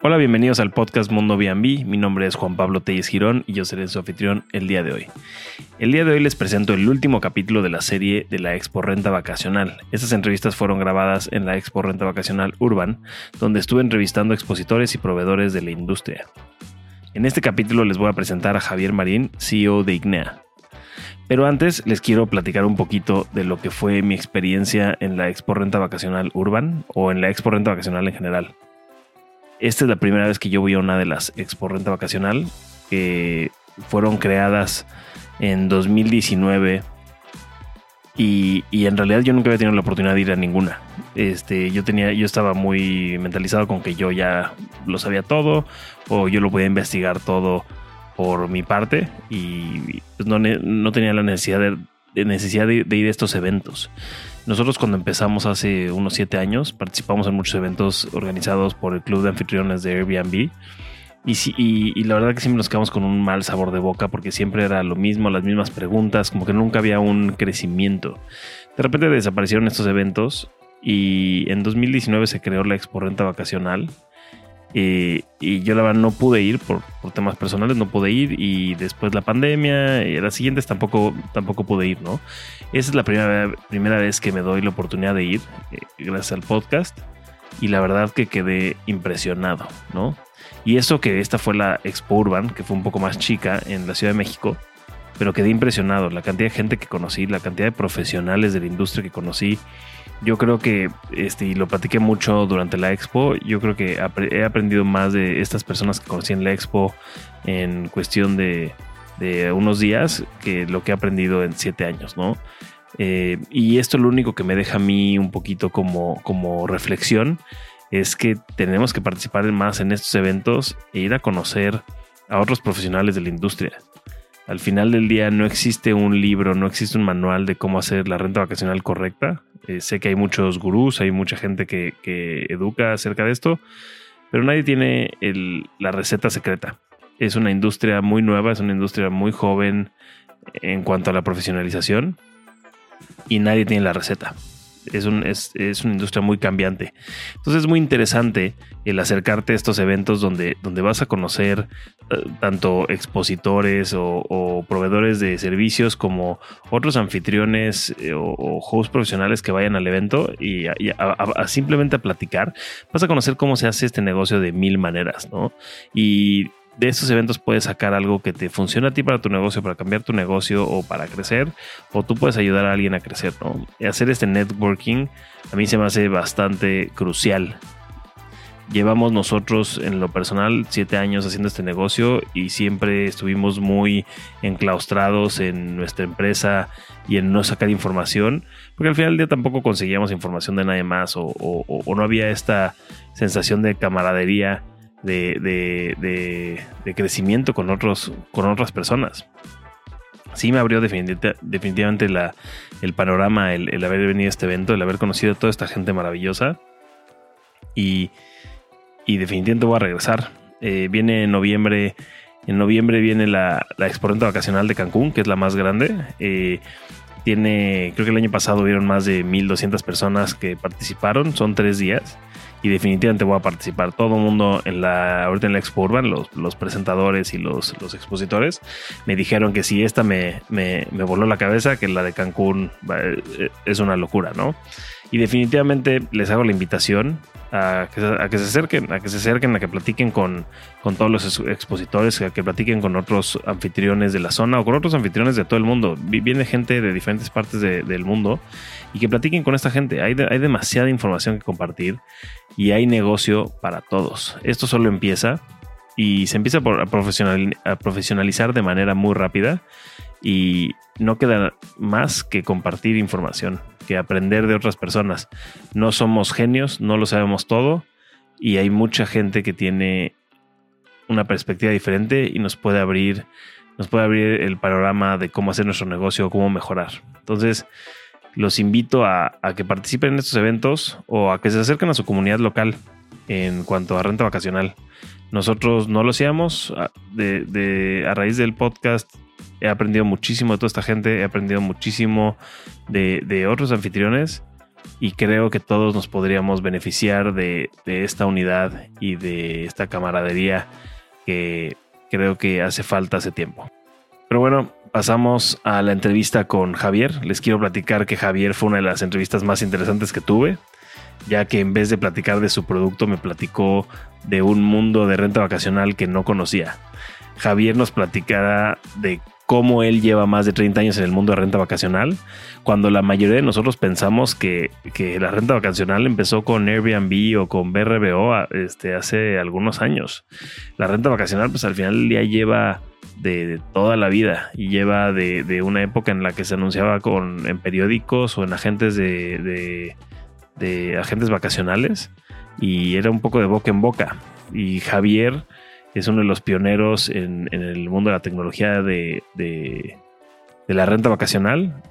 Hola, bienvenidos al podcast Mundo B&B. Mi nombre es Juan Pablo Telles Girón y yo seré su anfitrión el día de hoy. El día de hoy les presento el último capítulo de la serie de la Expo Renta Vacacional. Estas entrevistas fueron grabadas en la Expo Renta Vacacional Urban, donde estuve entrevistando expositores y proveedores de la industria. En este capítulo les voy a presentar a Javier Marín, CEO de Ignea. Pero antes les quiero platicar un poquito de lo que fue mi experiencia en la Expo Renta Vacacional Urban o en la Expo Renta Vacacional en general. Esta es la primera vez que yo voy a una de las Expo Renta Vacacional que fueron creadas en 2019 y, y, en realidad yo nunca había tenido la oportunidad de ir a ninguna. Este, yo tenía, yo estaba muy mentalizado con que yo ya lo sabía todo o yo lo podía investigar todo por mi parte y pues no, no, tenía la necesidad de, necesidad de, ir a estos eventos. Nosotros cuando empezamos hace unos siete años participamos en muchos eventos organizados por el Club de Anfitriones de Airbnb. Y, y, y, la verdad que siempre nos quedamos con un mal sabor de boca porque siempre era lo mismo, las mismas preguntas, como que nunca había un crecimiento. De repente desaparecieron estos eventos y en 2019 se creó la Expo Renta Vacacional. Eh, y yo la verdad no pude ir por, por, temas personales, no pude ir y después la pandemia y las siguientes tampoco, tampoco pude ir, ¿no? Esa es la primera, primera vez que me doy la oportunidad de ir eh, gracias al podcast y la verdad que quedé impresionado, ¿no? Y eso que esta fue la Expo Urban, que fue un poco más chica en la Ciudad de México, pero quedé impresionado. La cantidad de gente que conocí, la cantidad de profesionales de la industria que conocí. Yo creo que, este, y lo platiqué mucho durante la expo, yo creo que he aprendido más de estas personas que conocí en la expo en cuestión de, de unos días que lo que he aprendido en siete años, ¿no? Eh, y esto lo único que me deja a mí un poquito como, como reflexión es que tenemos que participar más en estos eventos e ir a conocer a otros profesionales de la industria. Al final del día no existe un libro, no existe un manual de cómo hacer la renta vacacional correcta. Eh, sé que hay muchos gurús, hay mucha gente que, que educa acerca de esto, pero nadie tiene la receta secreta. Es una industria muy nueva, es una industria muy joven en cuanto a la profesionalización y nadie tiene la receta es, un, es, es, una industria muy cambiante. Entonces es muy interesante el acercarte a estos eventos donde, donde vas a conocer uh, tanto expositores o, proveedores de servicios como otros anfitriones eh, o, o, hosts profesionales que vayan al evento y, simplemente a platicar. Vas a conocer cómo se hace este negocio de mil maneras, ¿no? Y de estos eventos puedes sacar algo que te funcione a ti para tu negocio, para cambiar tu negocio o para crecer, o tú puedes ayudar a alguien a crecer, ¿no? Hacer este networking a mí se me hace bastante crucial. Llevamos nosotros en lo personal siete años haciendo este negocio y siempre estuvimos muy enclaustrados en nuestra empresa y en no sacar información, porque al final del día tampoco conseguíamos información de nadie más o, no había esta sensación de camaradería de, de, de, crecimiento con, otros, con otras personas. Sí me abrió definitivamente la, el panorama el, el, haber venido a este evento, el haber conocido a toda esta gente maravillosa. Y, y definitivamente voy a regresar. Eh, viene en noviembre. En noviembre viene la, la Exponente Vacacional de Cancún, que es la más grande. Eh, tiene, creo que el año pasado hubieron más de 1200 personas que participaron. Son tres días y definitivamente voy a participar. Todo el mundo en la, ahorita en la Expo Urban, los, los presentadores y los, los, expositores, me dijeron que si esta me, me, me, voló la cabeza, que la de Cancún eh, es una locura, ¿no? Y definitivamente les hago la invitación a que, se acerquen, a que se acerquen, a que platiquen con, con todos los expositores, a que platiquen con otros anfitriones de la zona o con otros anfitriones de todo el mundo. Viene gente de diferentes partes de, del mundo y que platiquen con esta gente. Hay, hay demasiada información que compartir y hay negocio para todos. Esto solo empieza y se empieza a profesionalizar de manera muy rápida y no queda más que compartir información, que aprender de otras personas. No somos genios, no lo sabemos todo y hay mucha gente que tiene una perspectiva diferente y nos puede abrir nos puede abrir el panorama de cómo hacer nuestro negocio, cómo mejorar. Entonces, los invito a, que participen en estos eventos o a que se acerquen a su comunidad local en cuanto a renta vacacional. Nosotros no lo hacíamos. a- De, de- a raíz del podcast he aprendido muchísimo de toda esta gente, he aprendido muchísimo de, otros anfitriones y creo que todos nos podríamos beneficiar de, de esta unidad y de esta camaradería que creo que hace falta hace tiempo. Pero bueno, pasamos a la entrevista con Javier. Les quiero platicar que Javier fue una de las entrevistas más interesantes que tuve, ya que en vez de platicar de su producto me platicó de un mundo de renta vacacional que no conocía. Javier nos platicará de cómo él lleva más de 30 años en el mundo de renta vacacional, cuando la mayoría de nosotros pensamos que, que la renta vacacional empezó con Airbnb o con BRBO este, hace algunos años. La renta vacacional, pues al final día lleva de, toda la vida y lleva de, de una época en la que se anunciaba con, en periódicos o en agentes de- de agentes vacacionales y era un poco de boca en boca. Y Javier es uno de los pioneros en, el mundo de la tecnología de, la renta vacacional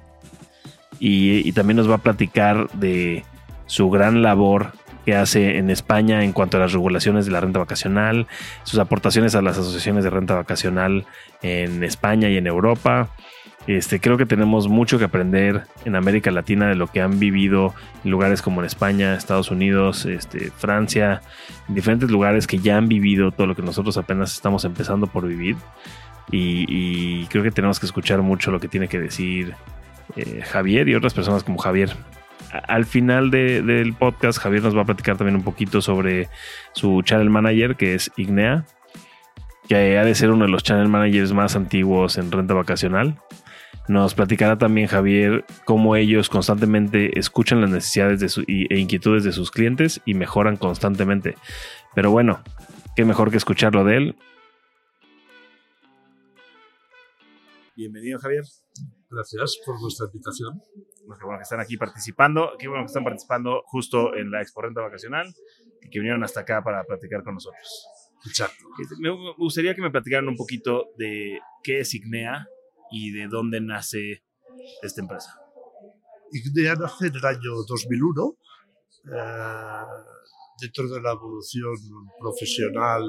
y también nos va a platicar de su gran labor que hace en España en cuanto a las regulaciones de la renta vacacional, sus aportaciones a las asociaciones de renta vacacional en España y en Europa. Este, creo que tenemos mucho que aprender en América Latina de lo que han vivido en lugares como en España, Estados Unidos, este, Francia, en diferentes lugares que ya han vivido todo lo que nosotros apenas estamos empezando por vivir. Y, creo que tenemos que escuchar mucho lo que tiene que decir eh, Javier y otras personas como Javier. Al final de- del podcast, Javier nos va a platicar también un poquito sobre su channel manager, que es Ignea, que ha de ser uno de los channel managers más antiguos en renta vacacional. Nos platicará también Javier cómo ellos constantemente escuchan las necesidades de su- y- e inquietudes de sus clientes y mejoran constantemente. Pero bueno, qué mejor que escucharlo de él. Bienvenido, Javier. Gracias por vuestra invitación. Qué bueno que están aquí participando. Qué bueno que están participando justo en la Expo Renta Vacacional y que vinieron hasta acá para platicar con nosotros. Exacto. Me me gustaría que me platicaran un poquito de qué es Ignea y de dónde nace esta empresa. Ignea nace en el año 2001, eh, dentro de la evolución profesional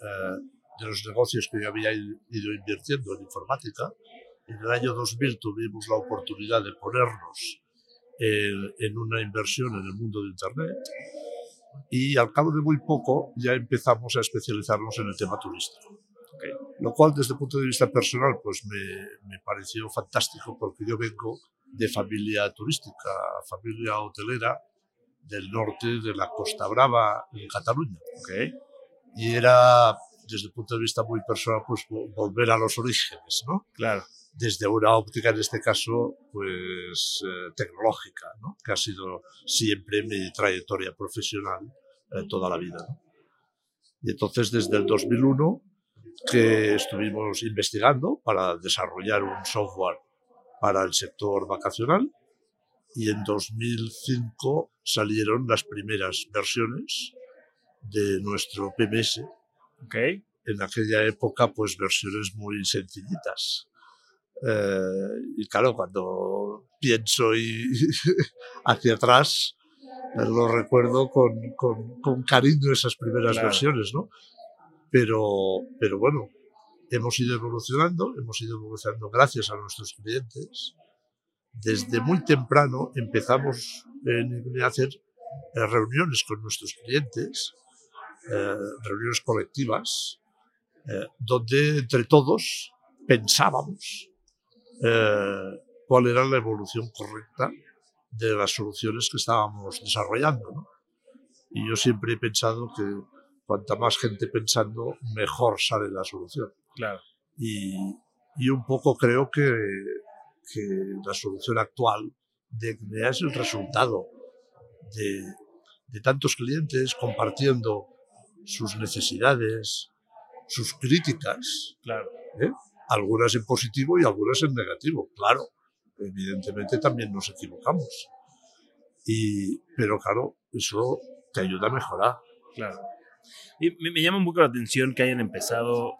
eh, de los negocios que yo había ido invirtiendo en informática. En el año 2000 tuvimos la oportunidad de ponernos en, en una inversión en el mundo de Internet y al cabo de muy poco ya empezamos a especializarnos en el tema turístico. Lo cual desde el punto de vista personal pues me, me pareció fantástico porque yo vengo de familia turística, familia hotelera del norte de la Costa Brava en Cataluña. Ok. Y era, desde el punto de vista muy personal, pues vo- volver a los orígenes, ¿no? Claro. Desde una óptica, en este caso, pues eh, tecnológica, ¿no? Que ha sido siempre mi trayectoria profesional eh, toda la vida, ¿no? Y entonces, desde el 2001, que estuvimos investigando para desarrollar un software para el sector vacacional y en 2005 salieron las primeras versiones de nuestro PMS. Ok. En aquella época, pues versiones muy sencillitas. Eh, y claro, cuando pienso y hacia atrás, lo recuerdo con, con, con cariño esas primeras Claro. versiones, ¿no? Pero, pero bueno, hemos ido evolucionando, hemos ido evolucionando gracias a nuestros clientes. Desde muy temprano empezamos a hacer eh, reuniones con nuestros clientes, eh, reuniones colectivas, eh, donde entre todos pensábamos cuál era la evolución correcta de las soluciones que estábamos desarrollando. ¿no? Y yo siempre he pensado que cuanta más gente pensando, mejor sale la solución. Claro. Y, y un poco creo que, que la solución actual de Ignea es el resultado de, de tantos clientes compartiendo sus necesidades, sus críticas, Claro. ¿eh? algunas en positivo y algunas en negativo. Claro, evidentemente también nos equivocamos. Y, pero claro, eso te ayuda a mejorar. Claro. Me, llama un poco la atención que hayan empezado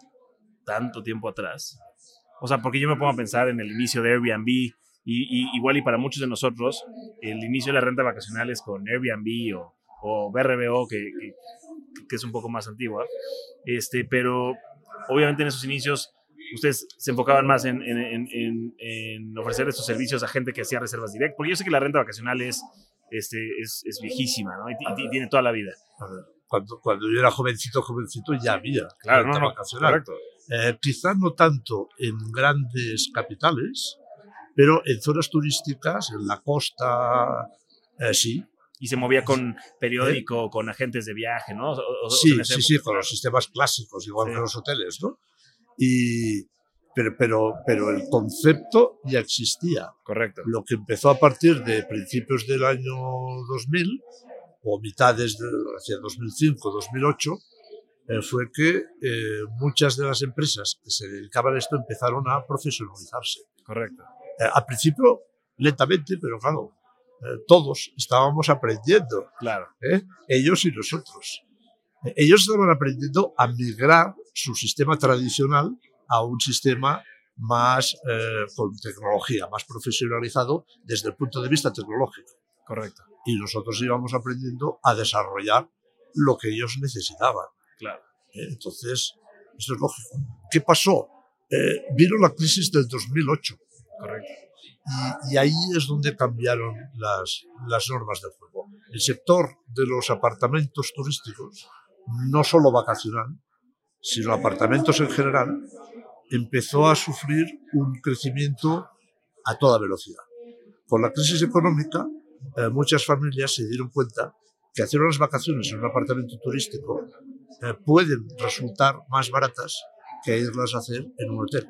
tanto tiempo atrás. O sea, porque yo me pongo a pensar en el inicio de Airbnb y, igual y para muchos de nosotros, el inicio de la renta vacacional es con Airbnb o, o BRBO, que, que, es un poco más antigua. Este, pero obviamente en esos inicios ustedes se enfocaban más en, en, en, ofrecer estos servicios a gente que hacía reservas directas, porque yo sé que la renta vacacional es, este, es, es viejísima, ¿no? Y tiene toda la vida. Cuando, cuando yo era jovencito, jovencito, ya había Claro, no, no, vacacional. Eh, quizá no tanto en grandes capitales, pero en zonas turísticas, en la costa, eh, sí. Y se movía con periódico, con agentes de viaje, ¿no? O- Sí, sí, sí, con los sistemas clásicos, igual Sí. que los hoteles, ¿no? Y, pero, pero, pero el concepto ya existía. Correcto. Lo que empezó a partir de principios del año 2000 o mitades de hacia 2005, 2008, eh, fue que eh, muchas de las empresas que se dedicaban a esto empezaron a profesionalizarse. Correcto. Eh, al principio, lentamente, pero claro, todos estábamos aprendiendo, Claro. ¿eh? ellos y nosotros. Ellos estaban aprendiendo a migrar su sistema tradicional a un sistema más con tecnología, más profesionalizado desde el punto de vista tecnológico. Correcto. Y nosotros íbamos aprendiendo a desarrollar lo que ellos necesitaban. Claro. ¿eh? Entonces, esto es lógico. ¿Qué pasó? Eh, vino la crisis del 2008 Correcto. y, y ahí es donde cambiaron las, las normas del juego. El sector de los apartamentos turísticos, no solo vacacional, sino apartamentos en general, empezó a sufrir un crecimiento a toda velocidad. Con la crisis económica, eh, muchas familias se dieron cuenta que hacer unas vacaciones en un apartamento turístico eh, pueden resultar más baratas que irlas a hacer en un hotel.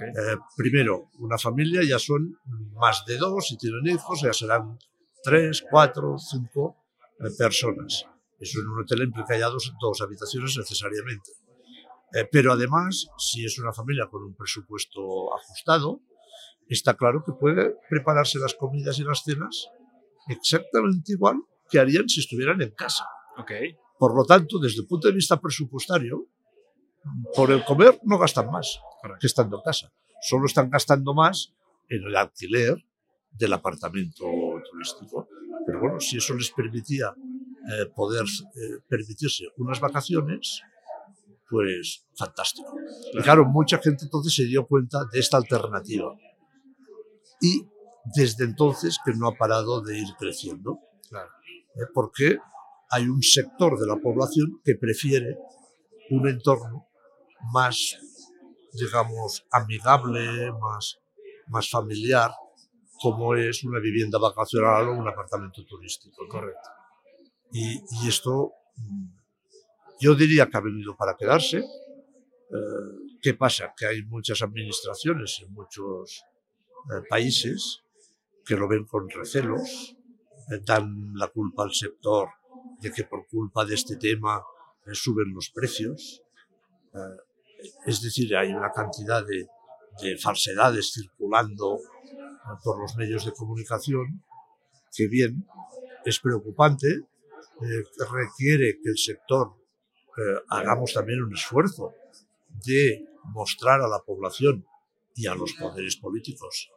Eh, primero, una familia ya son más de dos, si tienen hijos, ya serán tres, cuatro, cinco eh, personas. Eso en un hotel implica ya dos, dos habitaciones necesariamente. Pero además, si es una familia con un presupuesto ajustado, está claro que puede prepararse las comidas y las cenas exactamente igual que harían si estuvieran en casa. Ok. Por lo tanto, desde el punto de vista presupuestario, por el comer no gastan más que estando en casa. Solo están gastando más en el alquiler del apartamento turístico. Pero bueno, si eso les permitía eh, poder eh, permitirse unas vacaciones, pues fantástico. Y claro, mucha gente entonces se dio cuenta de esta alternativa. Y desde entonces que no ha parado de ir creciendo. Claro. ¿eh? porque hay un sector de la población que prefiere un entorno más, digamos, amigable, más, más familiar, como es una vivienda vacacional o un apartamento turístico. Correcto. Y, y esto mm, yo diría que ha venido para quedarse. Eh, ¿Qué pasa? Que hay muchas administraciones en muchos eh, países que lo ven con recelos, dan la culpa al sector de que por culpa de este tema suben los precios. Eh, es decir, hay una cantidad de, de falsedades circulando eh, por los medios de comunicación que bien es preocupante, eh, requiere que el sector hagamos también un esfuerzo de mostrar a la población y a los poderes políticos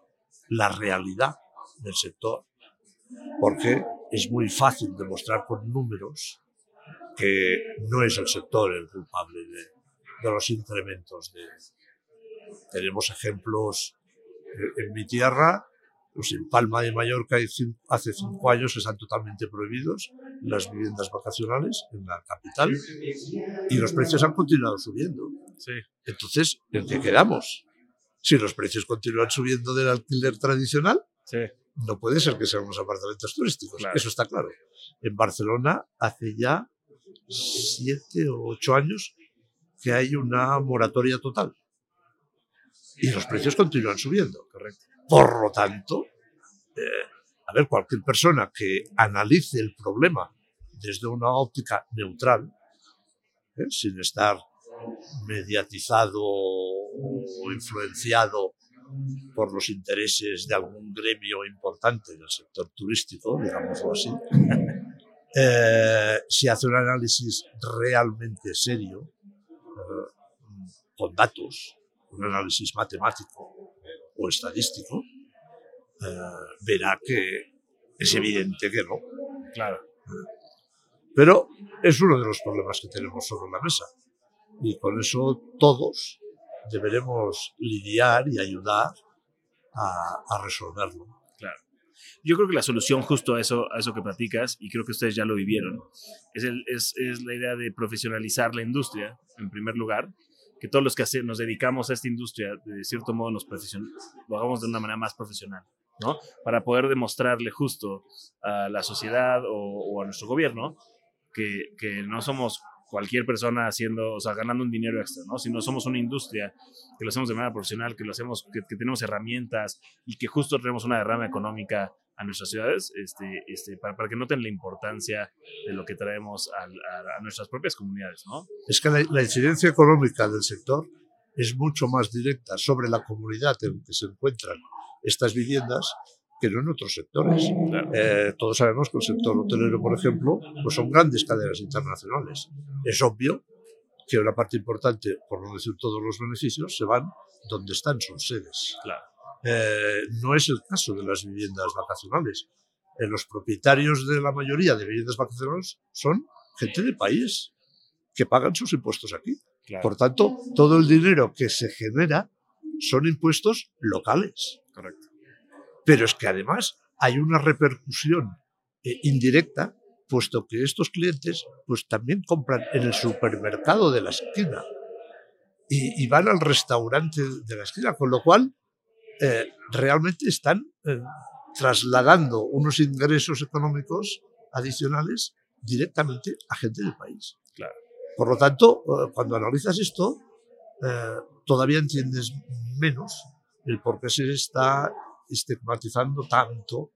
la realidad del sector, porque es muy fácil demostrar con números que no es el sector el culpable de, de los incrementos. De, tenemos ejemplos eh, en mi tierra, pues en Palma de Mallorca hace cinco años están totalmente prohibidos las viviendas vacacionales en la capital y los precios han continuado subiendo. Sí. Entonces, ¿en qué quedamos? Si los precios continúan subiendo del alquiler tradicional, Sí. No puede ser que sean unos apartamentos turísticos. Claro. Eso está claro. En Barcelona hace ya siete o ocho años que hay una moratoria total. Y los precios continúan subiendo. Correcto. Por lo tanto, eh, a ver, cualquier persona que analice el problema desde una óptica neutral, ¿eh? sin estar mediatizado o influenciado por los intereses de algún gremio importante del sector turístico, digámoslo así, eh, si hace un análisis realmente serio, eh, con datos, un análisis matemático o estadístico, eh, verá que es evidente que no. Claro. Pero es uno de los problemas que tenemos sobre la mesa. Y con eso todos deberemos lidiar y ayudar a, a resolverlo. Claro. Yo creo que la solución justo a eso, a eso que platicas, y creo que ustedes ya lo vivieron, es, el, es, es la idea de profesionalizar la industria, en primer lugar, que todos los que nos dedicamos a esta industria, de cierto modo, nos lo hagamos de una manera más profesional, ¿no? Para poder demostrarle justo a la sociedad o, o a nuestro gobierno que, que no somos cualquier persona haciendo, o sea, ganando un dinero extra, ¿no? Si no somos una industria que lo hacemos de manera profesional, que lo hacemos, que, que tenemos herramientas y que justo tenemos una derrama económica a nuestras ciudades, este, este, para, para que noten la importancia de lo que traemos al, a, a, nuestras propias comunidades, ¿no? Es que la, la, incidencia económica del sector es mucho más directa sobre la comunidad en que se encuentran estas viviendas que no en otros sectores. Claro. Eh, todos sabemos que el sector hotelero, por ejemplo, pues son grandes cadenas internacionales. Es obvio que una parte importante, por no decir todos los beneficios, se van donde están sus sedes. Claro. Eh, no es el caso de las viviendas vacacionales. Eh, los propietarios de la mayoría de viviendas vacacionales son gente de país que pagan sus impuestos aquí. Claro. Por tanto, todo el dinero que se genera son impuestos locales. Correcto pero es que además hay una repercusión eh, indirecta, puesto que estos clientes pues también compran en el supermercado de la esquina y, y van al restaurante de la esquina, con lo cual eh, realmente están eh, trasladando unos ingresos económicos adicionales directamente a gente del país. Claro. Por lo tanto, cuando analizas esto, todavía entiendes menos el por qué se está estigmatizando tanto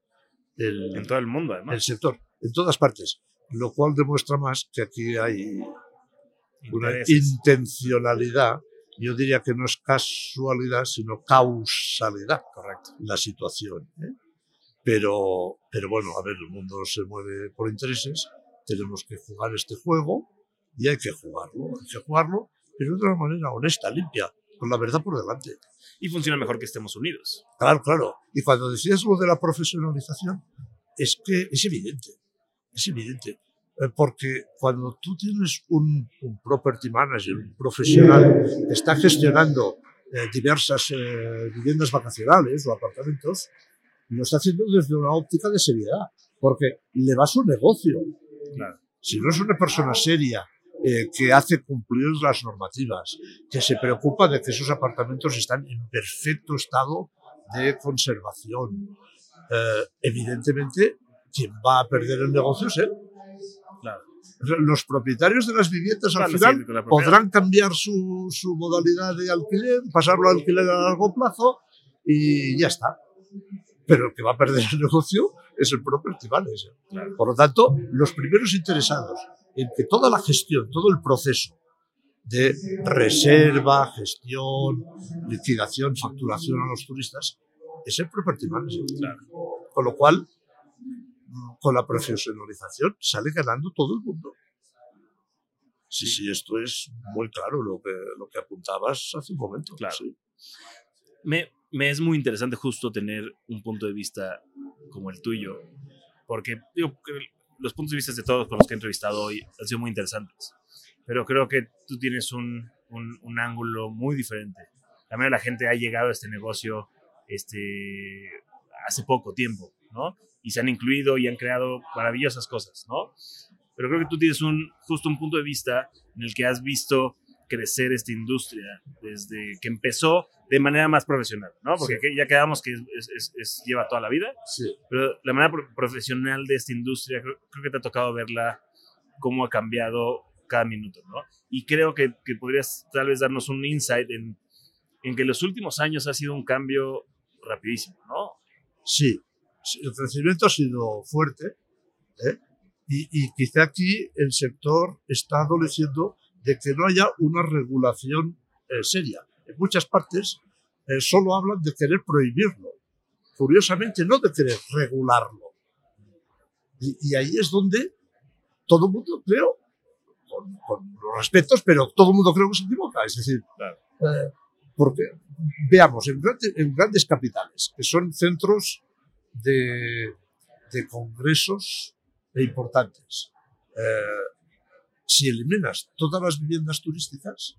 el, en todo el mundo, además. el sector, en todas partes, lo cual demuestra más que aquí hay una intencionalidad, yo diría que no es casualidad, sino causalidad, correcto, la situación. ¿eh? Pero, pero bueno, a ver, el mundo se mueve por intereses, tenemos que jugar este juego y hay que jugarlo, hay que jugarlo, pero de una manera honesta, limpia, con la verdad por delante. Y funciona mejor que estemos unidos. Claro, claro. Y cuando decías lo de la profesionalización, es que es evidente, es evidente. Eh, porque cuando tú tienes un, un, property manager, un profesional que está gestionando eh, diversas eh, viviendas vacacionales o apartamentos, lo está haciendo desde una óptica de seriedad, porque le va su negocio. Claro. Si no es una persona seria, eh, que hace cumplir las normativas, que se preocupa de que esos apartamentos están en perfecto estado de conservación. Eh, evidentemente, quien va a perder el negocio es él. Claro. Los propietarios de las viviendas al final sí, podrán cambiar su, su modalidad de alquiler, pasarlo a alquiler a largo plazo y ya está. Pero el que va a perder el negocio es el property manager. Claro. Por lo tanto, los primeros interesados en que toda la gestión, todo el proceso de reserva, gestión, liquidación, facturación a los turistas, es el property manager. Con lo cual, con la profesionalización sale ganando todo el mundo. Sí, sí, esto es muy claro lo que, lo que apuntabas hace un momento. Claro. Sí. Me, me es muy interesante justo tener un punto de vista como el tuyo, porque digo, los puntos de vista de todos con los que he entrevistado hoy han sido muy interesantes, pero creo que tú tienes un, un, ángulo muy diferente. También la gente ha llegado a este negocio este, hace poco tiempo, ¿no? Y se han incluido y han creado maravillosas cosas, ¿no? Pero creo que tú tienes un, justo un punto de vista en el que has visto crecer esta industria desde que empezó de manera más profesional, ¿no? Porque sí. ya quedamos que es, es, es, lleva toda la vida, sí. pero la manera profesional de esta industria, creo, creo, que te ha tocado verla cómo ha cambiado cada minuto, ¿no? Y creo que, que podrías tal vez darnos un insight en, en que los últimos años ha sido un cambio rapidísimo, ¿no? Sí, el crecimiento ha sido fuerte, ¿eh? y, y quizá aquí el sector está adoleciendo de que no haya una regulación eh, seria. En muchas partes eh, solo hablan de querer prohibirlo, curiosamente no de querer regularlo. Y, y ahí es donde todo el mundo, creo, con, con los respetos, pero todo el mundo creo que se equivoca. Es decir, Claro. eh, porque veamos, en, grande- en grandes capitales, que son centros de, de congresos e importantes, eh, si eliminas todas las viviendas turísticas,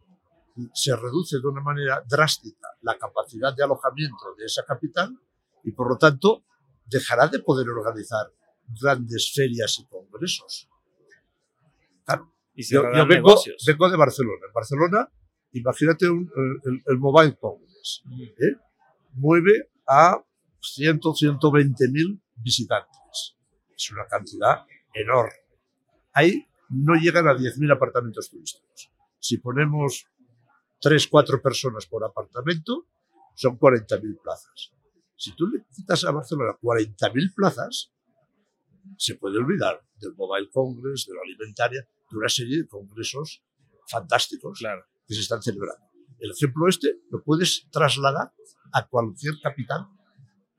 se reduce de una manera drástica la capacidad de alojamiento de esa capital y, por lo tanto, dejará de poder organizar grandes ferias y congresos. Claro, Y yo, yo vengo, de Barcelona. En Barcelona, imagínate un- el, Mobile Congress. ¿eh? Mueve a 100, 120 mil visitantes. Es una cantidad enorme. Ahí no llegan a 10.000 apartamentos turísticos. Si ponemos 3, 4 personas por apartamento, son 40.000 plazas. Si tú le quitas a Barcelona 40.000 plazas, se puede olvidar del Mobile Congress, de la alimentaria, de una serie de congresos fantásticos Claro. que se están celebrando. El ejemplo este lo puedes trasladar a cualquier capital,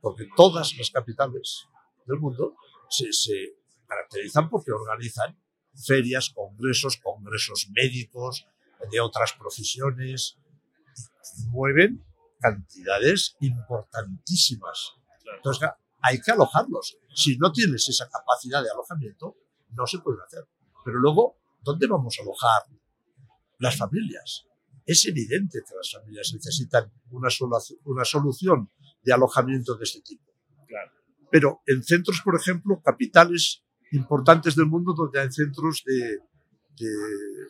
porque todas las capitales del mundo se, se caracterizan porque organizan ferias, congresos, congresos médicos, de otras profesiones, mueven cantidades importantísimas. Entonces, hay que alojarlos. Si no tienes esa capacidad de alojamiento, no se puede hacer. Pero luego, ¿dónde vamos a alojar las familias? Es evidente que las familias necesitan una, sola- una solución de alojamiento de este tipo. Claro. Pero en centros, por ejemplo, capitales importantes del mundo donde hay centros de,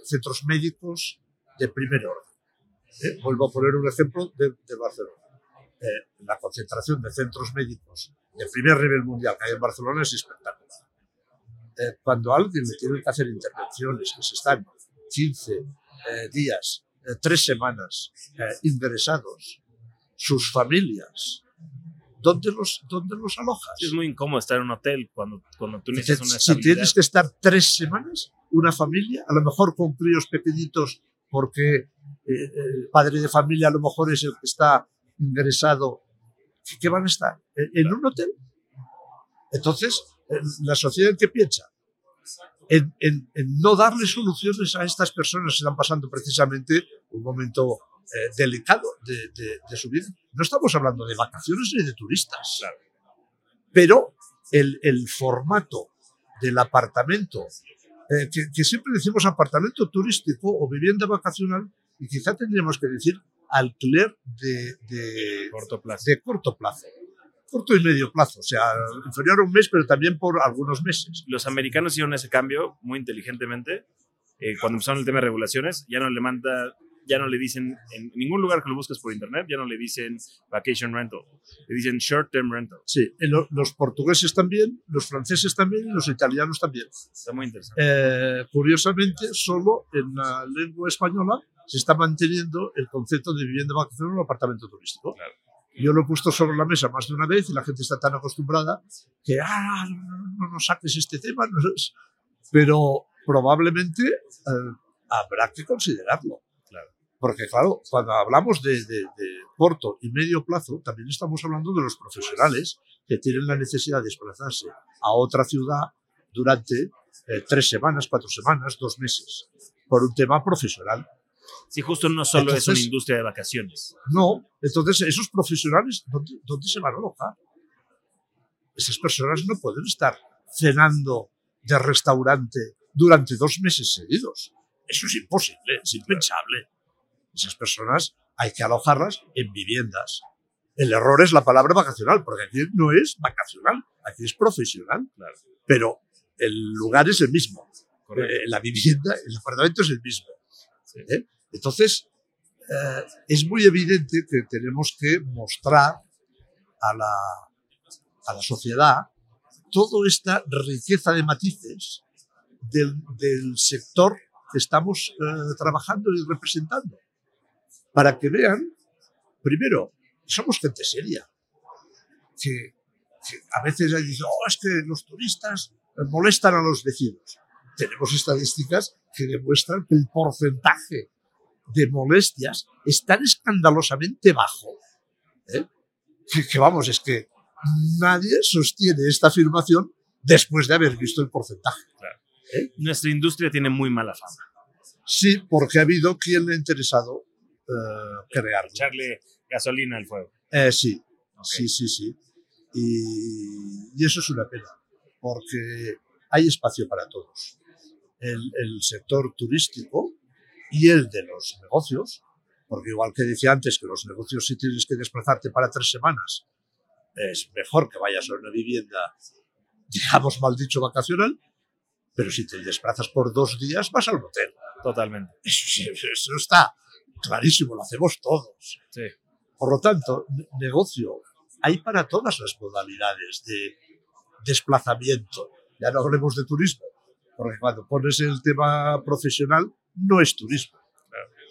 centros médicos de primer orden. ¿eh? Vuelvo a poner un ejemplo de, Barcelona. Eh, la concentración de centros médicos de primer nivel mundial que hay en Barcelona es espectacular. Eh, cuando alguien le tienen que hacer intervenciones que se están 15 eh, días, tres semanas ingresados, sus familias, ¿dónde los, dónde los alojas? Es muy incómodo estar en un hotel cuando, cuando tú necesitas una si tienes que estar tres semanas, una familia, a lo mejor con críos pequeñitos, porque eh, el padre de familia a lo mejor es el que está ingresado, ¿qué van a estar? ¿En, un hotel? Entonces, la sociedad en qué piensa? En, en- en no darle soluciones a estas personas que están pasando precisamente un momento eh, delicado de, de- de su vida. No estamos hablando de vacaciones ni de turistas. Pero el, el formato del apartamento, eh, que, que siempre decimos apartamento turístico o vivienda vacacional, y quizá tendríamos que decir alquiler de, de, corto plazo. de corto plazo. Corto y medio plazo, o sea, inferior a un mes, pero también por algunos meses. Los americanos hicieron ese cambio muy inteligentemente. eh, cuando empezaron el tema de regulaciones, ya no le manda, ya no le dicen en ningún lugar que lo busques por internet, ya no le dicen vacation rental, le dicen short term rental. Sí, los portugueses también, los franceses también y los italianos también. Está muy interesante. Eh, curiosamente, solo en la lengua española se está manteniendo el concepto de vivienda vacacional o apartamento turístico. Claro. Yo lo he puesto sobre la mesa más de una vez y la gente está tan acostumbrada que, ah, no, no, no nos saques este tema. no es-". Pero probablemente eh, habrá que considerarlo. Porque, claro, cuando hablamos de, de- de corto y medio plazo, también estamos hablando de los profesionales que tienen la necesidad de desplazarse a otra ciudad durante eh, tres semanas, cuatro semanas, dos meses, por un tema profesional. Sí, justo no solo es una industria de vacaciones. No, entonces esos profesionales, ¿dónde, dónde se van a alojar? Esas personas no pueden estar cenando de restaurante durante dos meses seguidos. Eso es imposible, es impensable. Esas personas hay que alojarlas en viviendas. El error es la palabra vacacional, porque aquí no es vacacional, aquí es profesional. Claro. Pero el lugar es el mismo. Eh, la vivienda, el apartamento es el mismo. Sí. ¿eh? Entonces, eh, es muy evidente que tenemos que mostrar a la, a la sociedad toda esta riqueza de matices del, del sector que estamos trabajando y representando. Para que vean, primero, somos gente seria. Que, que a veces hay dicen, oh, es que los turistas molestan a los vecinos. Tenemos estadísticas que demuestran que el porcentaje de molestias es tan escandalosamente bajo. ¿eh? Que, que vamos, es que nadie sostiene esta afirmación después de haber visto el porcentaje. Nuestra industria tiene muy mala fama. Sí, porque ha habido quien le ha interesado eh, crearlo. Echarle gasolina al fuego. Eh, sí, sí, sí, sí. Y, y eso es una pena, porque hay espacio para todos. El, el sector turístico y el de los negocios, porque igual que decía antes que los negocios si tienes que desplazarte para tres semanas, es mejor que vayas a una vivienda, digamos mal dicho, vacacional, pero si te desplazas por dos días vas al hotel. Totalmente. Eso, eso está clarísimo, lo hacemos todos. Sí. Por lo tanto, ne- negocio hay para todas las modalidades de desplazamiento. Ya no hablemos de turismo, porque cuando pones el tema profesional no es turismo.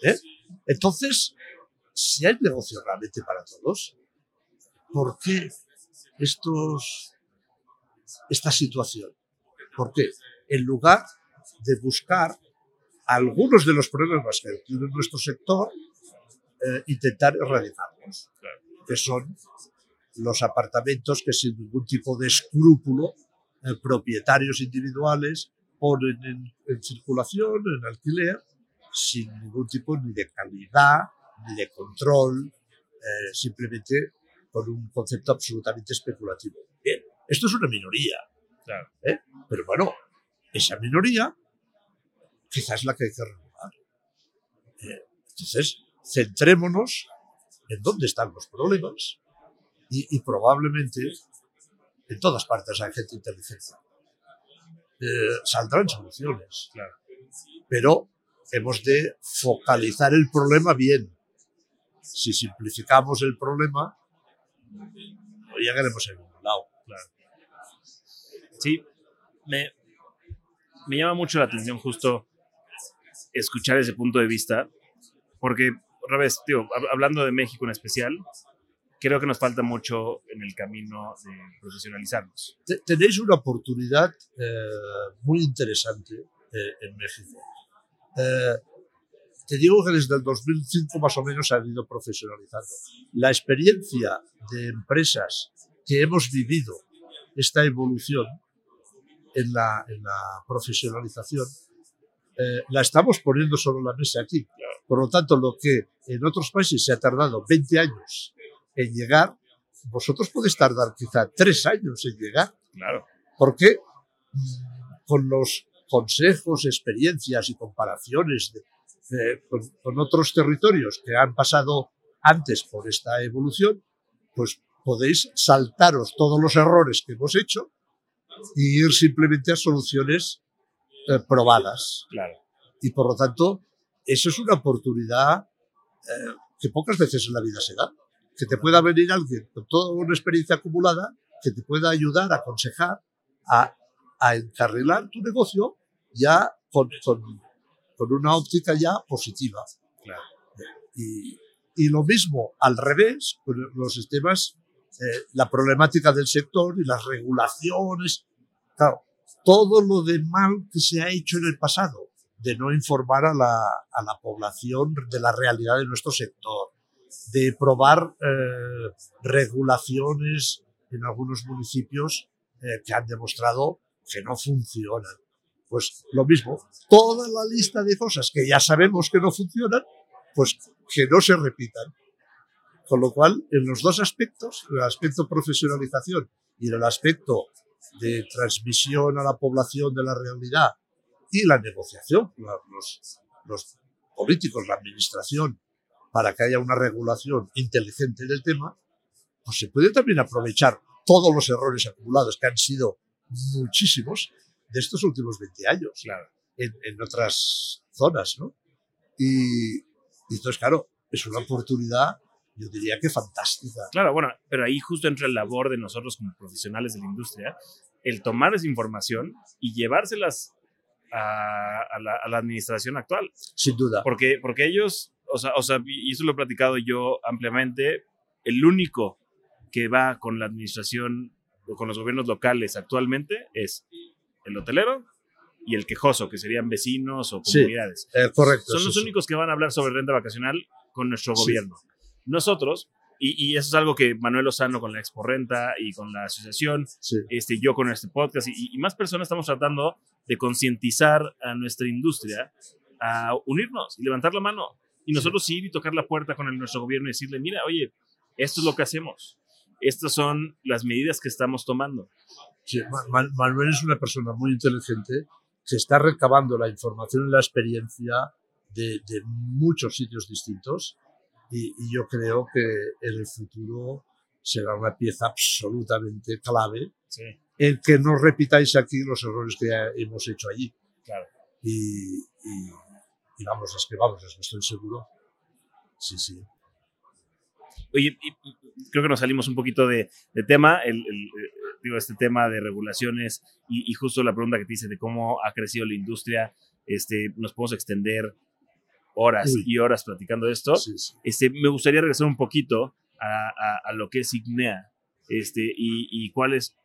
¿eh? Entonces, si hay negocio realmente para todos, ¿por qué estos, esta situación? ¿Por qué? En lugar de buscar algunos de los problemas que tiene nuestro sector, eh, intentar erradicarlos, que son los apartamentos que sin ningún tipo de escrúpulo, eh, propietarios individuales ponen en, en circulación, en alquiler, sin ningún tipo ni de calidad, ni de control, eh, simplemente con un concepto absolutamente especulativo. Bien, esto es una minoría, Claro. ¿eh? pero bueno, esa minoría quizás es la que hay que regular. Eh, entonces, centrémonos en dónde están los problemas y, y probablemente en todas partes hay gente inteligente. Eh, saldrán soluciones, Claro. pero hemos de focalizar el problema bien. Si simplificamos el problema, no llegaremos a ningún lado. Sí, me, me llama mucho la atención justo escuchar ese punto de vista, porque, otra vez, tío, hab- hablando de México en especial, creo que nos falta mucho en el camino de profesionalizarnos. Te- tenéis una oportunidad eh, muy interesante eh, en México. Eh, te digo que desde el 2005 más o menos se han ido profesionalizando. La experiencia de empresas que hemos vivido esta evolución en la, en la profesionalización, eh, la estamos poniendo sobre la mesa aquí. Por lo tanto, lo que en otros países se ha tardado 20 años en llegar, vosotros podéis tardar quizá tres años en llegar. Claro. Porque mm, con los consejos, experiencias y comparaciones de- de- con, con otros territorios que han pasado antes por esta evolución, pues podéis saltaros todos los errores que hemos hecho y ir simplemente a soluciones eh, probadas. Claro. Y por lo tanto, eso es una oportunidad eh, que pocas veces en la vida se da. Que te pueda venir alguien con toda una experiencia acumulada que te pueda ayudar, a aconsejar, a, a encarrilar tu negocio ya con, con, con una óptica ya positiva. Claro. Y, y lo mismo al revés, con los sistemas, eh, la problemática del sector y las regulaciones. Claro, todo lo de mal que se ha hecho en el pasado, de no informar a la, a la población de la realidad de nuestro sector, de probar eh, regulaciones en algunos municipios eh, que han demostrado que no funcionan. Pues lo mismo, toda la lista de cosas que ya sabemos que no funcionan, pues que no se repitan. Con lo cual, en los dos aspectos, el aspecto profesionalización y en el aspecto de transmisión a la población de la realidad y la negociación, los, los políticos, la administración, para que haya una regulación inteligente del tema, pues se puede también aprovechar todos los errores acumulados, que han sido muchísimos, de estos últimos 20 años Claro. en, en otras zonas, ¿no? Y, y entonces, claro, es una oportunidad, yo diría que fantástica. Claro, bueno, pero ahí justo entra el labor de nosotros como profesionales de la industria, el tomar esa información y llevárselas a, a la, a la administración actual. Sin duda. Porque, porque ellos, o sea, o sea, y eso lo he platicado yo ampliamente, el único que va con la administración o con los gobiernos locales actualmente es el hotelero y el quejoso, que serían vecinos o Sí. comunidades. Eh, correcto. Son los sí. únicos que van a hablar sobre renta vacacional con nuestro Sí. gobierno. Nosotros, y, y eso es algo que Manuel Lozano con la Expo Renta y con la asociación, Sí. este, yo con este podcast y, y más personas estamos tratando de concientizar a nuestra industria a unirnos y levantar la mano. Y nosotros ir y tocar la puerta con el, nuestro gobierno y decirle, mira, oye, esto es lo que hacemos. Estas son las medidas que estamos tomando. Sí, Ma- Ma- Manuel es una persona muy inteligente que está recabando la información y la experiencia de, de muchos sitios distintos y, y yo creo que en el futuro será una pieza absolutamente clave Sí, en que no repitáis aquí los errores que ya hemos hecho allí. claro. Y, y- y vamos, es que vamos, es que estoy seguro. Sí, sí. Oye, y- creo que nos salimos un poquito de, de tema, el, el- eh, digo, este tema de regulaciones y, y justo la pregunta que te hice de cómo ha crecido la industria, este, nos podemos extender horas Uy. y horas platicando de esto. sí, sí. Este, me gustaría regresar un poquito a, a- a lo que es Ignea este, y, y cuál, es,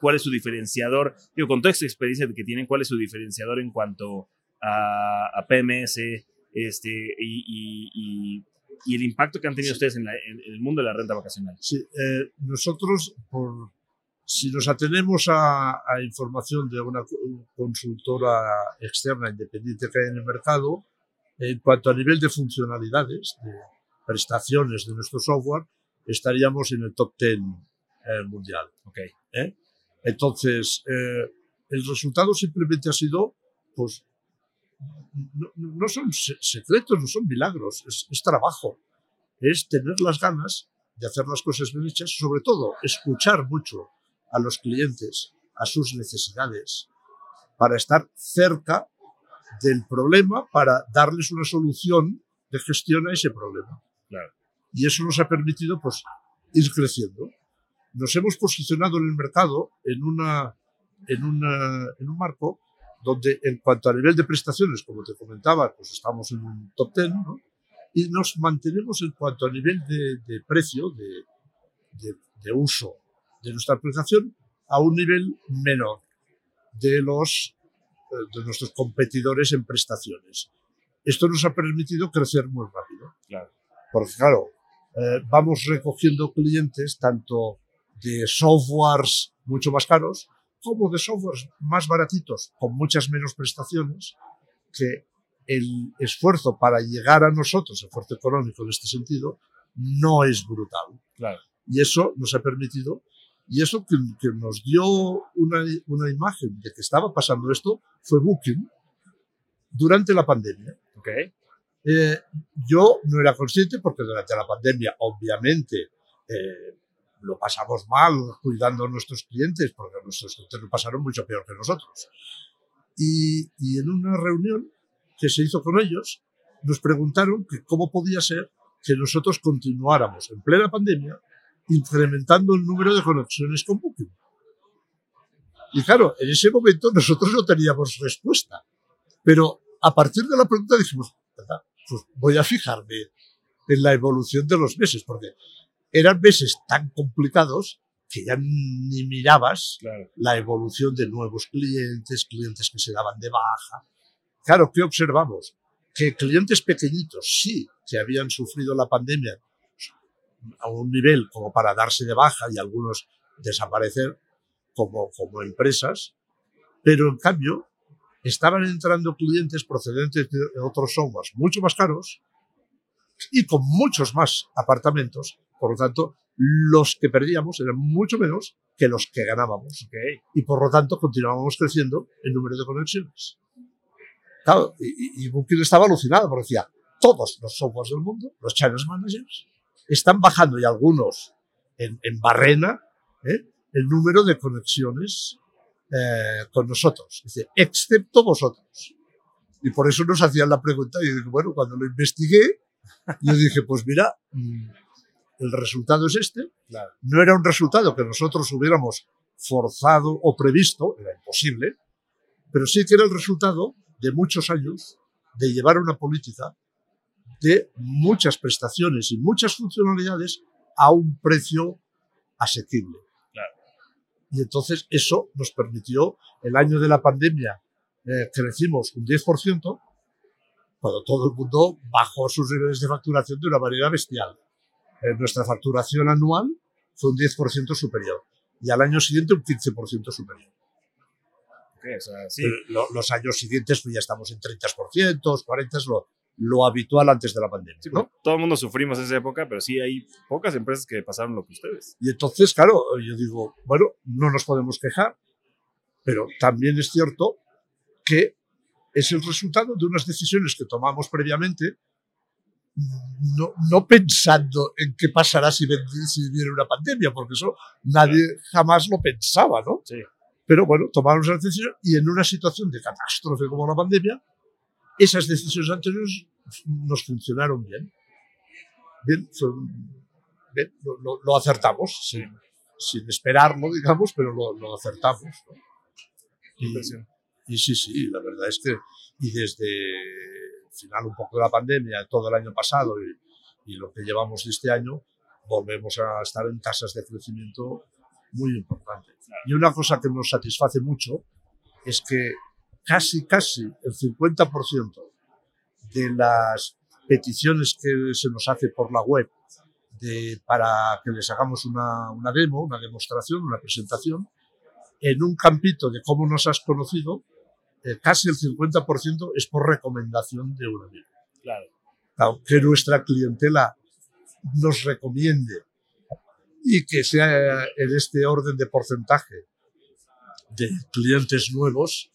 cuál es su diferenciador. Digo, con toda esta experiencia que tienen, ¿cuál es su diferenciador en cuanto a, a PMS este, y, y- y- el impacto que han tenido ustedes en, la- en el mundo de la renta vacacional? Sí, eh, nosotros, por, si nos atenemos a, a información de una co- consultora externa independiente que hay en el mercado, en cuanto a nivel de funcionalidades, de prestaciones de nuestro software, estaríamos en el top 10 eh, mundial. Ok, Entonces, eh, el resultado simplemente ha sido, pues, no, no son se- secretos, no son milagros, es, es trabajo, es tener las ganas de hacer las cosas bien hechas, sobre todo escuchar mucho a los clientes, a sus necesidades, para estar cerca del problema, para darles una solución de gestión a ese problema. Claro. Y eso nos ha permitido, pues, ir creciendo nos hemos posicionado en el mercado en, una, en, una, en un marco donde en cuanto a nivel de prestaciones, como te comentaba, pues estamos en un top 10, ¿no? y nos mantenemos en cuanto a nivel de, de precio, de, de, de uso de nuestra aplicación, a un nivel menor de, los, de nuestros competidores en prestaciones. Esto nos ha permitido crecer muy rápido. Claro. Porque claro, eh, vamos recogiendo clientes tanto de softwares mucho más caros como de softwares más baratitos con muchas menos prestaciones que el esfuerzo para llegar a nosotros, esfuerzo económico en este sentido, no es brutal. claro. Y eso nos ha permitido, y eso que, que nos dio una, una imagen de que estaba pasando esto fue Booking durante la pandemia. Ok, Eh, yo no era consciente porque durante la pandemia, obviamente, eh, lo pasamos mal cuidando a nuestros clientes, porque nuestros clientes lo pasaron mucho peor que nosotros. Y, y en una reunión que se hizo con ellos, nos preguntaron que cómo podía ser que nosotros continuáramos en plena pandemia incrementando el número de conexiones con Booking. Y claro, en ese momento nosotros no teníamos respuesta. Pero a partir de la pregunta dijimos, "Anda, pues voy a fijarme en la evolución de los meses, porque eran meses tan complicados que ya ni mirabas claro. la evolución de nuevos clientes, clientes que se daban de baja. Claro, ¿qué observamos? Que clientes pequeñitos sí que habían sufrido la pandemia a un nivel como para darse de baja y algunos desaparecer como, como empresas, pero en cambio estaban entrando clientes procedentes de otros softwares mucho más caros y con muchos más apartamentos. Por lo tanto, los que perdíamos eran mucho menos que los que ganábamos. Y por lo tanto, continuábamos creciendo el número de conexiones. Claro, y, y Booking estaba alucinado porque decía, todos los softwares del mundo, los channel managers, están bajando y algunos en, en barrena ¿eh? el número de conexiones eh, con nosotros. Excepto vosotros. Y por eso nos hacían la pregunta y yo digo, bueno, cuando lo investigué, yo dije, pues mira, mm, el resultado es este. No era un resultado que nosotros hubiéramos forzado o previsto, era imposible, pero sí que era el resultado de muchos años de llevar una política de muchas prestaciones y muchas funcionalidades a un precio asequible. Claro. Y entonces eso nos permitió, el año de la pandemia, eh, crecimos un 10%, cuando todo el mundo bajó sus niveles de facturación de una manera bestial. Eh, nuestra facturación anual fue un 10% superior y al año siguiente un 15% superior. Ok, o sea, sí. Lo- los años siguientes pues ya estamos en 30%, 40% es lo, lo habitual antes de la pandemia. Sí, ¿no? todo el mundo sufrimos esa época, pero sí hay pocas empresas que pasaron lo que ustedes. Y entonces, claro, yo digo, bueno, no nos podemos quejar, pero también es cierto que es el resultado de unas decisiones que tomamos previamente, no, no pensando en qué pasará si, si viene una pandemia, porque eso nadie jamás lo pensaba, ¿no? Sí. Pero bueno, tomamos esa decisión y en una situación de catástrofe como la pandemia, esas decisiones anteriores nos funcionaron bien. Bien, fue un- bien, lo, lo- lo acertamos, sin, sin esperarlo, digamos, pero lo, lo acertamos. ¿no? Y sí, sí, la verdad es que, y desde el final un poco de la pandemia, todo el año pasado y, y lo que llevamos de este año, volvemos a estar en tasas de crecimiento muy importantes. Y una cosa que nos satisface mucho es que casi, casi el 50% de las peticiones que se nos hace por la web de, para que les hagamos una, una demo, una demostración, una presentación, en un campito de cómo nos has conocido, eh, casi el 50% es por recomendación de un amigo. Claro. Claro, que nuestra clientela nos recomiende y que sea en este orden de porcentaje de clientes nuevos,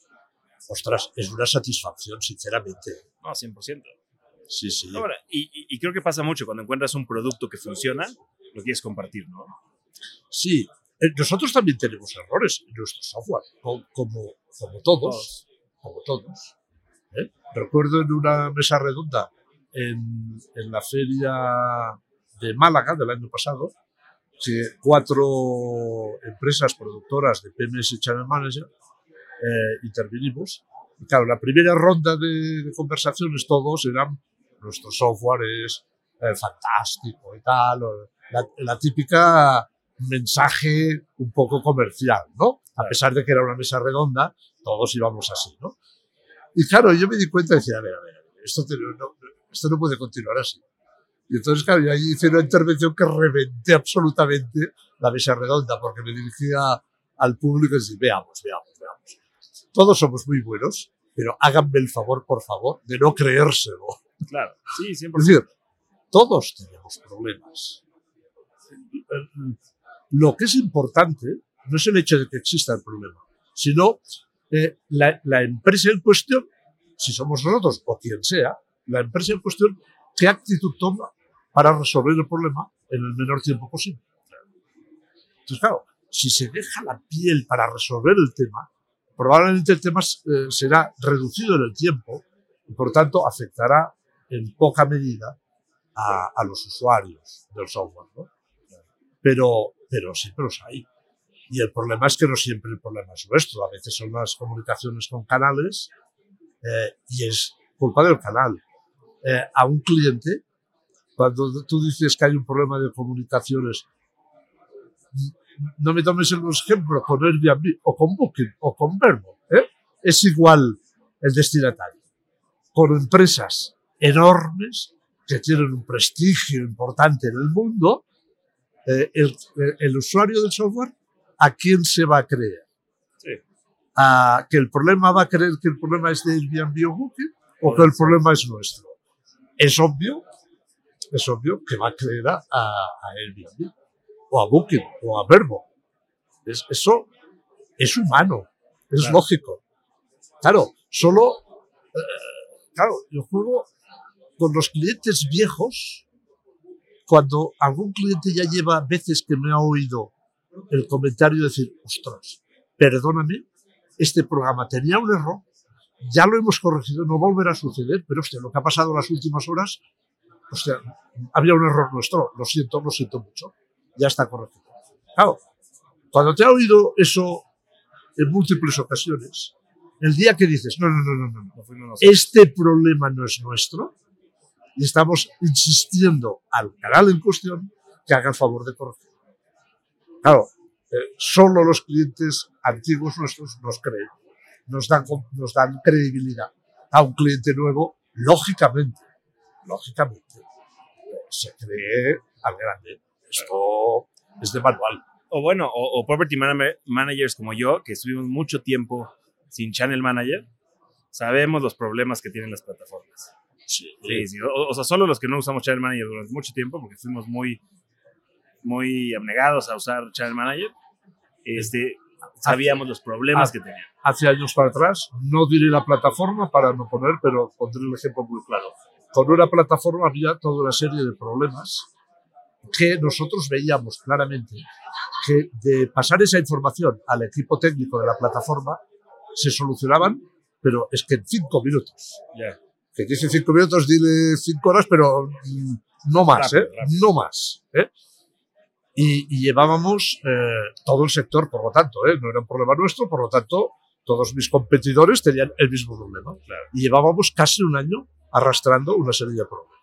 ostras, es una satisfacción, sinceramente. No, 100%. Sí, sí. Ahora, y, creo que pasa mucho cuando encuentras un producto que funciona, lo quieres compartir, ¿no? Sí, eh, nosotros también tenemos errores en nuestro software, co- como, como todos, como todos. ¿eh? Recuerdo en una mesa redonda en, en la feria de Málaga del año pasado, que cuatro empresas productoras de PMS Channel Manager eh, intervinimos. Y claro, la primera ronda de, de conversaciones todos eran nuestro software es eh, fantástico y tal, o la, la típica mensaje un poco comercial, ¿no? A pesar de que era una mesa redonda, todos íbamos así, ¿no? Y claro, yo me di cuenta y decía, a ver, a ver, esto, te- no, esto no puede continuar así. Y entonces, claro, yo ahí hice una intervención que reventé absolutamente la mesa redonda, porque me dirigía al público y decía, veamos, veamos. Todos somos muy buenos, pero háganme el favor, por favor, de no creérselo. Claro. Sí, 100%. Es decir, todos tenemos problemas. Lo que es importante no es el hecho de que exista el problema, sino eh, la, la empresa en cuestión, si somos nosotros o quien sea, la empresa en cuestión, qué actitud toma para resolver el problema en el menor tiempo posible. Entonces, claro, si se deja la piel para resolver el tema, probablemente el tema eh, será reducido en el tiempo y, por tanto, afectará en poca medida a, los usuarios del software. ¿no? Pero, pero siempre los hay. Y el problema es que no siempre el problema es nuestro. A veces son las comunicaciones con canales eh, y es culpa del canal. Eh, a un cliente, cuando tú dices que hay un problema de comunicaciones, no me tomes el ejemplo con Airbnb o con Booking o con Verbo. ¿eh? Es igual el destinatario. Con empresas enormes que tienen un prestigio importante en el mundo, eh, el, el usuario del software, ¿a quién se va a creer? Sí. ¿A que el problema va a creer que el problema es de Airbnb o Booking o que el problema es nuestro? Es obvio, es obvio que va a creer a, a Airbnb o a Booking o a Verbo. Es, eso es humano, es Claro. lógico. Claro, solo, eh, claro, yo juego con los clientes viejos, cuando algún cliente ya lleva veces que me ha oído el comentario decir, ostras, perdóname, este programa tenía un error, ya lo hemos corregido, no volverá a suceder, pero hostia, lo que ha pasado en las últimas horas, hostia, había un error nuestro, lo siento, lo siento mucho, ya está corregido. Claro, cuando te ha oído eso en múltiples ocasiones, el día que dices, no, no, no, no, no, no, este problema no es nuestro y estamos insistiendo al canal en cuestión que haga el favor de corregir. Claro, eh, solo los clientes antiguos nuestros nos creen. nos dan, nos dan credibilidad. A un cliente nuevo, lógicamente, lógicamente, se cree al grande. Esto es de manual. O bueno, o, o property mana- managers como yo, que estuvimos mucho tiempo sin channel manager, sabemos los problemas que tienen las plataformas. Sí, Sí, sí. O, o sea, solo los que no usamos channel manager durante mucho tiempo, porque fuimos muy, muy abnegados a usar channel manager, este, sabíamos los problemas Ah. que tenían. hace años para atrás, no diré la plataforma para no poner, pero pondré el ejemplo muy claro. Con una plataforma había toda una serie de problemas que nosotros veíamos claramente que de pasar esa información al equipo técnico de la plataforma se solucionaban, pero es que en cinco minutos. Ya. Que dice cinco minutos, dile cinco horas, pero mm, no más, Rápido, ¿eh? rápido. No más, ¿eh? Y, y llevábamos eh, todo el sector, por lo tanto, ¿eh? no era un problema nuestro, por lo tanto, todos mis competidores tenían el mismo problema. Claro. Y llevábamos casi un año arrastrando una serie de problemas.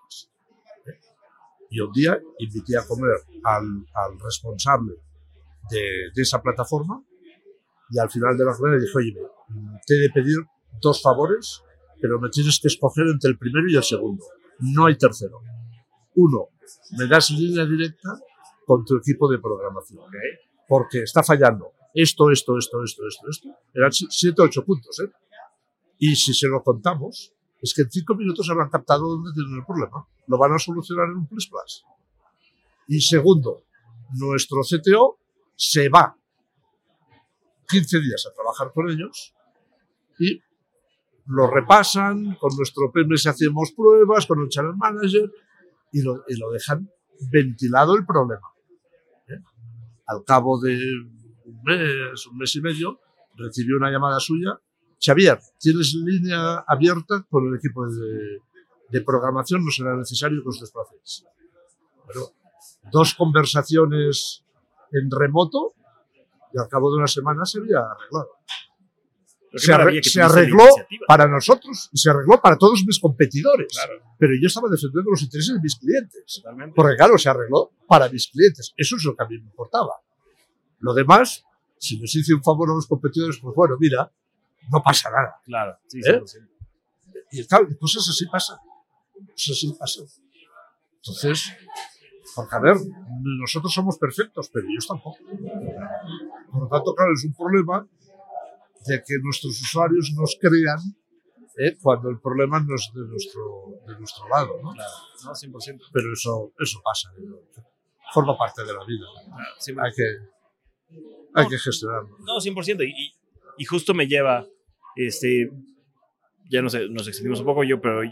¿Eh? Y un día invité a comer al, al responsable de, de esa plataforma y al final de la le dije, oye, te he de pedir dos favores, pero me tienes que escoger entre el primero y el segundo. No hay tercero. Uno, me das línea directa con tu equipo de programación. Porque está fallando esto, esto, esto, esto, esto, esto. Eran si- siete ocho puntos, ¿eh? Y si se lo contamos, es que en cinco minutos habrán captado dónde tienen el problema. Lo van a solucionar en un plus plus. Y segundo, nuestro CTO se va 15 días a trabajar con ellos y lo repasan, con nuestro PMS hacemos pruebas, con el Channel Manager y lo, y lo dejan ventilado el problema. ¿eh? Al cabo de un mes, un mes y medio, recibió una llamada suya. Xavier, tienes línea abierta con el equipo de, de programación, no será necesario que os desplacéis. Dos conversaciones en remoto y al cabo de una semana se había arreglado. Se, arre- se arregló para nosotros y se arregló para todos mis competidores. Claro, Pero yo estaba defendiendo los intereses de mis clientes. totalmente. Porque claro, se arregló para mis clientes. Eso es lo que a mí me importaba. Lo demás, si les hice un favor a los competidores, pues bueno, mira, no pasa nada. Claro, sí, ¿Eh? 100%. Y tal, y cosas así pasan. Cosas así pasan. Entonces, porque a ver, nosotros somos perfectos, pero ellos tampoco. Por lo tanto, claro, es un problema de que nuestros usuarios nos crean ¿eh? cuando el problema no es de nuestro, de nuestro lado. ¿no? Claro, no, 100%. Pero eso, eso pasa. ¿eh? Forma parte de la vida. Claro, 100%. Hay que, hay que gestionarlo. No, 100%. Y, y, y justo me lleva, este, ya no sé, nos extendimos un poco yo, pero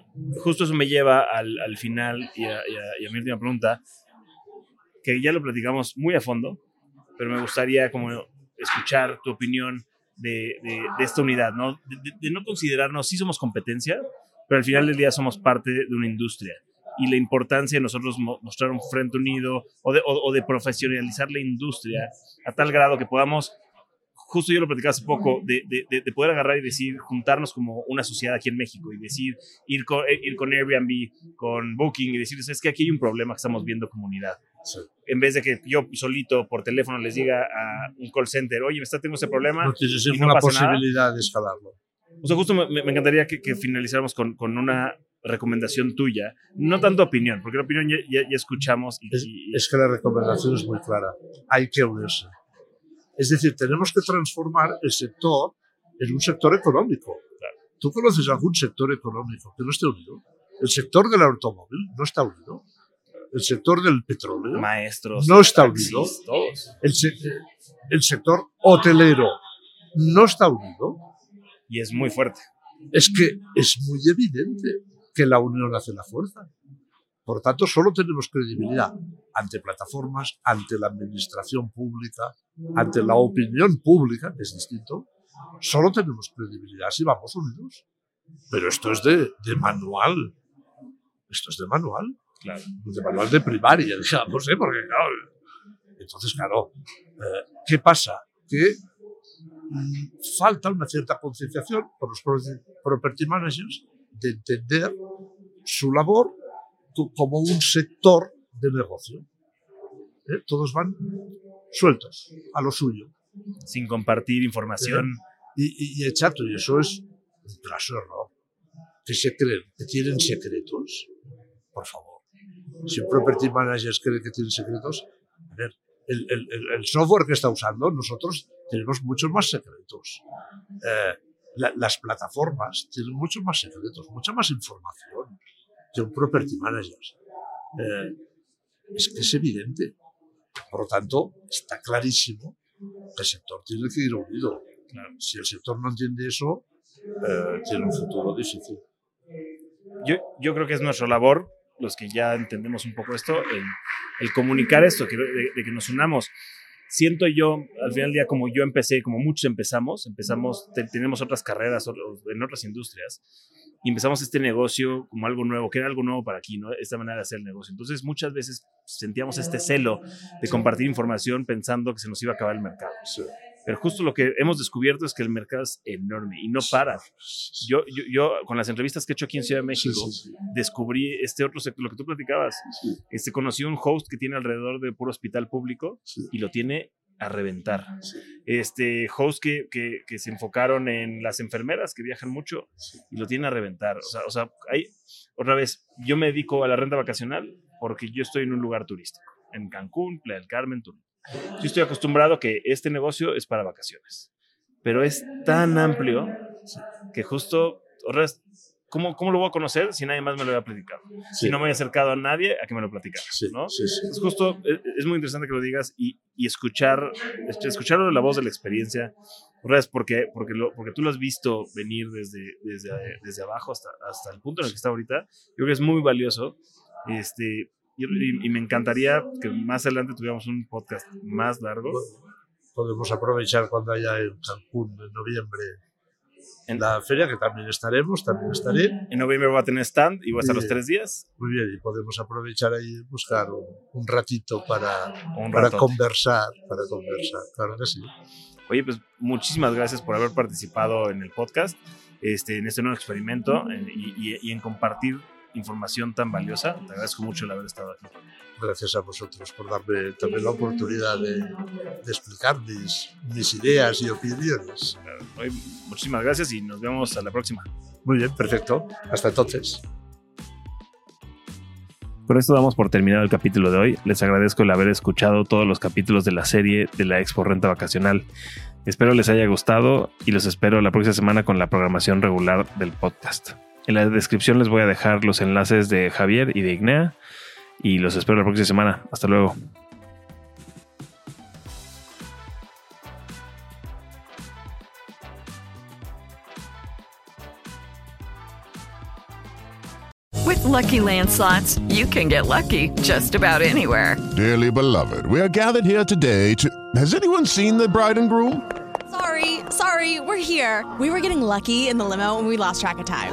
justo eso me lleva al, al final y a, y, a, mi última pregunta, que ya lo platicamos muy a fondo, pero me gustaría como escuchar tu opinión de, de, esta unidad, ¿no? De, no considerarnos, sí somos competencia, pero al final del día somos parte de una industria y la importancia de nosotros mo- mostrar un frente unido o de, o de profesionalizar la industria a tal grado que podamos, justo yo lo platicaba hace poco, de, de- de- de poder agarrar y decir, juntarnos como una sociedad aquí en México y decir, ir con, eh, ir con Airbnb, con Booking y decir, es que aquí hay un problema que estamos viendo comunidad. Sí. En vez de que yo solito por teléfono les diga a un call center, oye, me está teniendo ese problema, No pasa nada. posibilidad de escalarlo. o sea, justo me, me encantaría que, que finalizáramos con, con una recomendación tuya, no tanto opinión, porque la opinión ya, ya- ya escuchamos y, Es, y- es que la recomendación es muy clara. Hay que unirse. Es decir, tenemos que transformar el sector en un sector económico. ¿Tú conoces algún sector económico que no esté unido? El sector del automóvil no está unido. El sector del petróleo maestros, no está unido. El, se- el sector hotelero no está unido. Y es muy fuerte. Es que es muy evidente que la unión hace la fuerza. Por tanto, solo tenemos credibilidad ante plataformas, ante la administración pública, ante la opinión pública, que es distinto. Solo tenemos credibilidad si vamos unidos. Pero esto es de, de manual. Esto es de manual. Claro. De manual de primaria, digamos, ¿eh? Porque, claro. Entonces, claro, eh, ¿qué pasa? Que mm, falta una cierta concienciación por los pro- property managers de entender su labor como un sector de negocio. ¿Eh? Todos van sueltos a lo suyo. Sin compartir información Y, y, y exacto, y eso es un claro error. Que se creen que tienen secretos, por favor. Si un property manager cree que tiene secretos, a ver, el, el, el, software que está usando, nosotros tenemos muchos más secretos. Eh, la, las plataformas tienen muchos más secretos, mucha más información un property manager. Eh, es que es evidente. Por lo tanto, está clarísimo que el sector tiene que ir unido. Si el sector no entiende eso, eh, tiene un futuro difícil. Yo, yo creo que es nuestra labor, los que ya entendemos un poco esto, el, el comunicar esto, que, de, de, que nos unamos. Siento yo, al final del día, como yo empecé, como muchos empezamos, empezamos, te, tenemos otras carreras en otras industrias, y empezamos este negocio como algo nuevo, que era algo nuevo para aquí, ¿no? Esta manera de hacer el negocio. Entonces, muchas veces sentíamos este celo de compartir información pensando que se nos iba a acabar el mercado. Sí. Pero justo lo que hemos descubierto es que el mercado es enorme y no para. Yo, yo, yo con las entrevistas que he hecho aquí en Ciudad de México, sí, sí, descubrí este otro sector, lo que tú platicabas. Este, conocí un host que tiene alrededor de puro hospital público y lo tiene a reventar. Este host que, que, que, se enfocaron en las enfermeras que viajan mucho y lo tienen a reventar. O sea, o sea, hay, otra vez, yo me dedico a la renta vacacional porque yo estoy en un lugar turístico, en Cancún, Playa del Carmen, Tulum. Yo estoy acostumbrado que este negocio es para vacaciones, pero es tan amplio que justo, ¿cómo, ¿cómo lo voy a conocer si nadie más me lo había platicado? Sí. Si no me he acercado a nadie a que me lo platicara, sí, ¿no? Sí, es justo, es, es, muy interesante que lo digas y, y escuchar, escucharlo de la voz de la experiencia, porque, porque, lo, porque tú lo has visto venir desde, desde, desde abajo hasta, hasta el punto en el que está ahorita, yo creo que es muy valioso. Este, y, y, y, me encantaría que más adelante tuviéramos un podcast más largo. Podemos aprovechar cuando haya en Cancún en noviembre en la feria, que también estaremos, también estaré. En noviembre va a tener stand y va a estar los tres días. Muy bien, y podemos aprovechar ahí buscar un, un ratito para, un para conversar, para conversar, claro que sí. Oye, pues muchísimas gracias por haber participado en el podcast, este, en este nuevo experimento en, y, y, y en compartir información tan valiosa. Te agradezco mucho el haber estado aquí. Gracias a vosotros por darme también la oportunidad de, de explicar mis, mis, ideas y opiniones. Hoy, muchísimas gracias y nos vemos a la próxima. Muy bien, perfecto. Hasta entonces. Con esto damos por terminado el capítulo de hoy. Les agradezco el haber escuchado todos los capítulos de la serie de la Expo Renta Vacacional. Espero les haya gustado y los espero la próxima semana con la programación regular del podcast. En la descripción les voy a dejar los enlaces de Javier y de Ignea y los espero la próxima semana. Hasta luego. With lucky landslots, you can get lucky just about anywhere. Dearly beloved, we are gathered here today to. Has anyone seen the bride and groom? Sorry, sorry, we're here. We were getting lucky in the limo and we lost track of time.